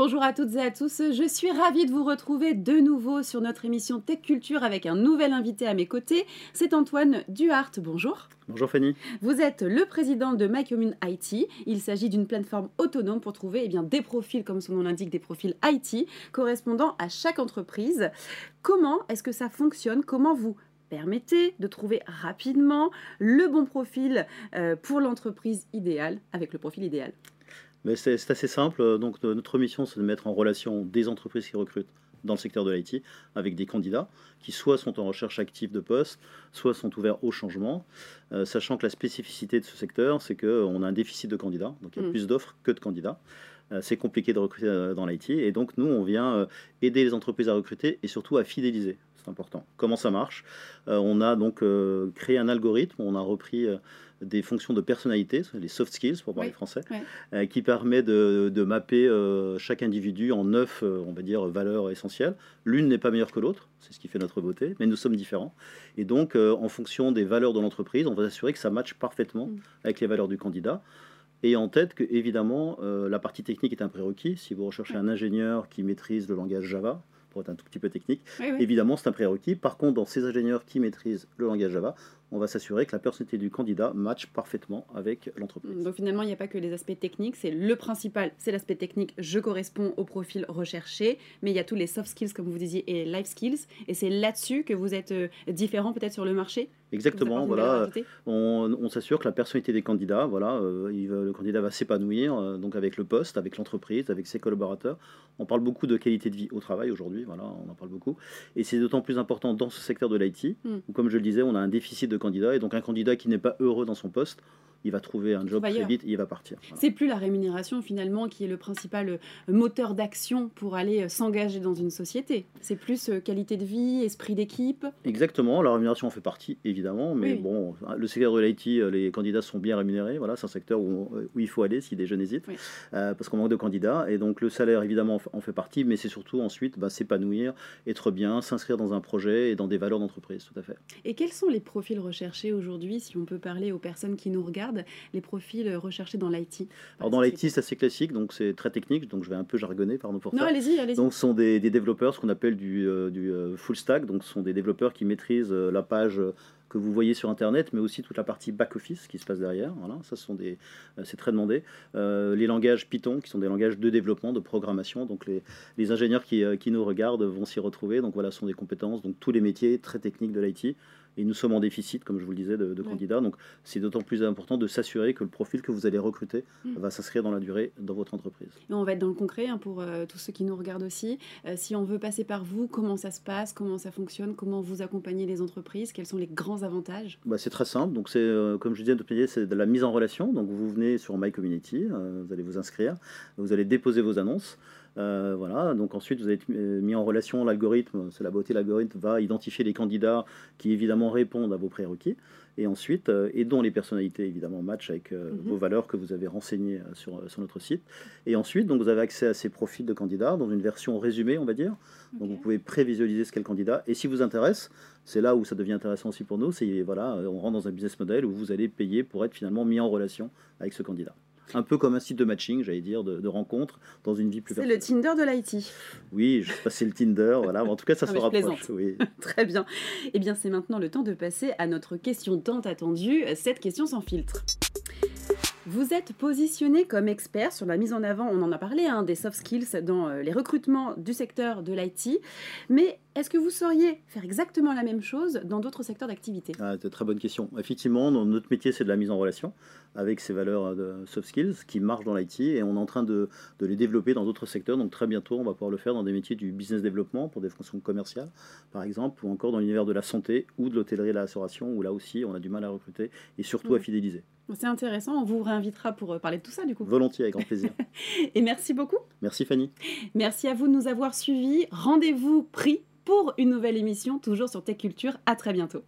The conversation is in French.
Bonjour à toutes et à tous, je suis ravie de vous retrouver de nouveau sur notre émission Tech Culture avec un nouvel invité à mes côtés. C'est Antoine Duhart. Bonjour. Bonjour Fanny. Vous êtes le président de MyCommune IT. Il s'agit d'une plateforme autonome pour trouver eh bien, des profils, comme son nom l'indique, des profils IT correspondant à chaque entreprise. Comment est-ce que ça fonctionne? Comment vous permettez de trouver rapidement le bon profil euh, pour l'entreprise idéale avec le profil idéal? C'est assez simple. Donc, notre mission, c'est de mettre en relation des entreprises qui recrutent dans le secteur de l'IT avec des candidats qui soit sont en recherche active de poste, soit sont ouverts au changement, euh, sachant que la spécificité de ce secteur, c'est qu'on a un déficit de candidats, donc il y a mm. plus d'offres que de candidats. Euh, c'est compliqué de recruter euh, dans l'IT, et donc nous, on vient aider les entreprises à recruter et surtout à fidéliser. C'est important. Comment ça marche? On a donc créé un algorithme, on a repris des fonctions de personnalité, les soft skills pour parler français, euh, qui permet de, mapper euh, chaque individu en neuf, euh, on va dire, valeurs essentielles. L'une n'est pas meilleure que l'autre, c'est ce qui fait notre beauté, mais nous sommes différents. Et donc, en fonction des valeurs de l'entreprise, on va s'assurer que ça matche parfaitement mm. avec les valeurs du candidat. Et en tête que, évidemment, la partie technique est un prérequis. Si vous recherchez un ingénieur qui maîtrise le langage Java, pour être un tout petit peu technique. Évidemment, c'est un prérequis. Par contre, dans ces ingénieurs qui maîtrisent le langage Java, on va s'assurer que la personnalité du candidat matche parfaitement avec l'entreprise. Donc finalement, il n'y a pas que les aspects techniques, c'est le principal, c'est l'aspect technique, je corresponds au profil recherché, mais il y a tous les soft skills, comme vous disiez, et life skills, et c'est là-dessus que vous êtes euh, différent peut-être sur le marché? Exactement, voilà. On, s'assure que la personnalité des candidats, voilà, euh, le candidat va s'épanouir euh, donc avec le poste, avec l'entreprise, avec ses collaborateurs. On parle beaucoup de qualité de vie au travail aujourd'hui, voilà, on en parle beaucoup. Et c'est d'autant plus important dans ce secteur de l'IT, hmm. où comme je le disais, on a un déficit de candidats, et donc un candidat qui n'est pas heureux dans son poste, il va trouver un job très vite et il va partir. C'est plus la rémunération finalement qui est le principal euh, moteur d'action pour aller euh, s'engager dans une société. C'est plus euh, qualité de vie, esprit d'équipe. Exactement, la rémunération en fait partie évidemment, mais bon, le secteur de l'IT, les candidats sont bien rémunérés. Voilà, c'est un secteur où, où, il faut aller si des jeunes hésitent, parce qu'on manque de candidats. Et donc le salaire évidemment en fait partie, mais c'est surtout ensuite bah, s'épanouir, être bien, s'inscrire dans un projet et dans des valeurs d'entreprise, tout à fait. Et quels sont les profils recherchés aujourd'hui, si on peut parler aux personnes qui nous regardent? Les profils recherchés dans l'IT Alors dans l'IT, c'est assez classique, donc c'est très technique, donc je vais un peu jargonner, pardon pour non, allez-y, allez-y. Donc ce sont des, développeurs, ce qu'on appelle du, euh, du euh, full stack, donc ce sont des développeurs qui maîtrisent euh, la page que vous voyez sur Internet, mais aussi toute la partie back-office qui se passe derrière. Voilà, ça, sont des, c'est très demandé. les langages Python, qui sont des langages de développement, de programmation. Donc, les, les ingénieurs qui, qui, nous regardent vont s'y retrouver. Donc, voilà, ce sont des compétences. Donc, tous les métiers très techniques de l'IT. Et nous sommes en déficit, comme je vous le disais, de, candidats. Donc, c'est d'autant plus important de s'assurer que le profil que vous allez recruter mm. va s'inscrire dans la durée dans votre entreprise. on va être dans le concret hein, pour euh, tous ceux qui nous regardent aussi. Euh, si on veut passer par vous, comment ça se passe? Comment ça fonctionne? Comment vous accompagnez les entreprises? Quels sont les grands avantages? Bah, C'est très simple. Donc, c'est, euh, comme je disais, c'est de la mise en relation. Donc, vous venez sur My Community, vous allez vous inscrire, vous allez déposer vos annonces. Euh, voilà, donc ensuite vous êtes mis en relation, l'algorithme, c'est la beauté, l'algorithme va identifier les candidats qui évidemment répondent à vos prérequis, et ensuite, euh, et dont les personnalités évidemment matchent avec euh, mhm. vos valeurs que vous avez renseignées sur, sur notre site. Et ensuite, donc, vous avez accès à ces profils de candidats dans une version résumée, on va dire. Donc vous pouvez prévisualiser ce qu'est le candidat. Et si vous intéresse, c'est là où ça devient intéressant aussi pour nous, c'est voilà, on rentre dans un business model où vous allez payer pour être finalement mis en relation avec ce candidat un peu comme un site de matching, j'allais dire, de, rencontre dans une vie plus C'est le Tinder de l'IT. Oui, je sais pas si c'est le Tinder, voilà. en tout cas, ça se rapproche. Oui. Très bien. Eh bien, c'est maintenant le temps de passer à notre question tant attendue, cette question sans filtre. Vous êtes positionné comme expert sur la mise en avant, on en a parlé, hein, des soft skills dans euh, les recrutements du secteur de l'IT, mais est-ce que vous sauriez faire exactement la même chose dans d'autres secteurs d'activité? Ah, C'est une très bonne question. Effectivement, notre métier, c'est de la mise en relation avec ces valeurs euh, de soft skills qui marchent dans l'IT et on est en train de, de les développer dans d'autres secteurs. Donc très bientôt, on va pouvoir le faire dans des métiers du business développement pour des fonctions commerciales, par exemple, ou encore dans l'univers de la santé ou de l'hôtellerie et de la restauration, où là aussi, on a du mal à recruter et surtout à fidéliser. C'est intéressant, on vous réinvitera pour euh, parler de tout ça du coup. Volontiers, avec grand plaisir. Et merci beaucoup. Merci Fanny. Merci à vous de nous avoir suivis. Rendez-vous pris pour une nouvelle émission, toujours sur Tech Culture. À très bientôt.